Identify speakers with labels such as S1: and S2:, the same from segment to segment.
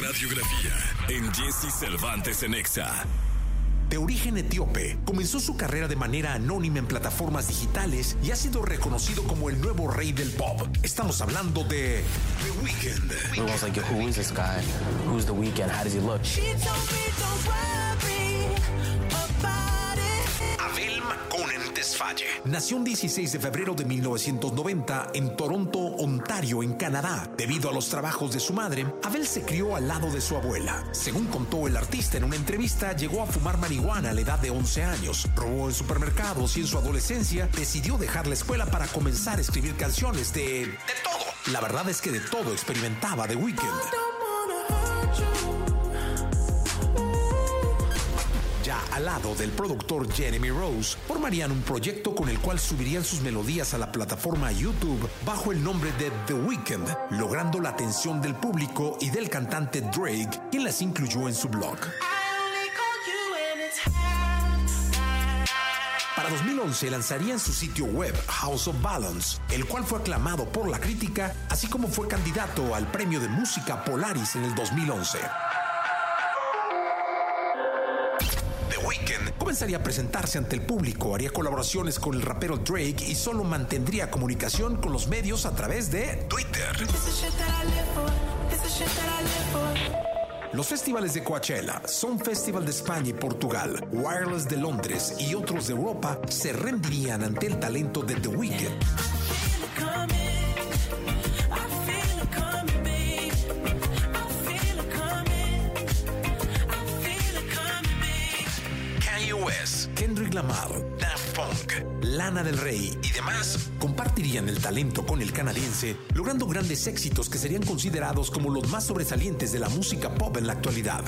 S1: radiografía en Jesse Cervantes en Exa.
S2: De origen etíope, comenzó su carrera de manera anónima en plataformas digitales y ha sido reconocido como el nuevo rey del pop. Estamos hablando de The Weeknd.
S3: Everyone's like, yo, who is this guy? Who's the weekend? How does he look?
S4: She told me don't worry about
S2: Tesfaye. Nació un 16 de febrero de 1990 en Toronto, Ontario, en Canadá. Debido a los trabajos de su madre, Abel se crió al lado de su abuela. Según contó el artista en una entrevista, llegó a fumar marihuana a la edad de 11 años. Robó en supermercados y en su adolescencia decidió dejar la escuela para comenzar a escribir canciones de... de todo. La verdad es que de todo experimentaba The Weeknd. Al lado del productor Jeremy Rose, formarían un proyecto con el cual subirían sus melodías a la plataforma YouTube bajo el nombre de The Weeknd, logrando la atención del público y del cantante Drake, quien las incluyó en su blog. Para 2011 lanzarían su sitio web House of Balance, el cual fue aclamado por la crítica, así como fue candidato al premio de música Polaris en el 2011. Comenzaría a presentarse ante el público, haría colaboraciones con el rapero Drake y solo mantendría comunicación con los medios a través de Twitter. Los festivales de Coachella, Son Festival de España y Portugal, Wireless de Londres y otros de Europa se rendirían ante el talento de The Weeknd. Kendrick Lamar, Daft Punk, Lana del Rey y demás compartirían el talento con el canadiense, logrando grandes éxitos que serían considerados como los más sobresalientes de la música pop en la actualidad.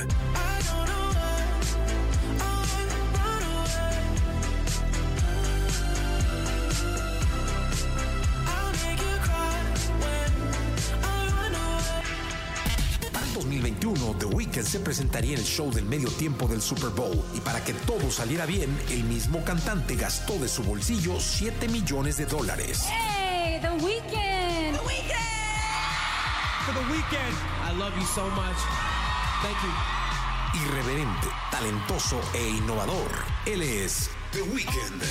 S2: 2021, The Weeknd se presentaría en el show del medio tiempo del Super Bowl y para que todo saliera bien, el mismo cantante gastó de su bolsillo 7 millones de dólares.
S5: Hey, The Weeknd.
S6: For the weekend. I love you so much. Thank you.
S2: Irreverente, talentoso e innovador, él es The Weeknd.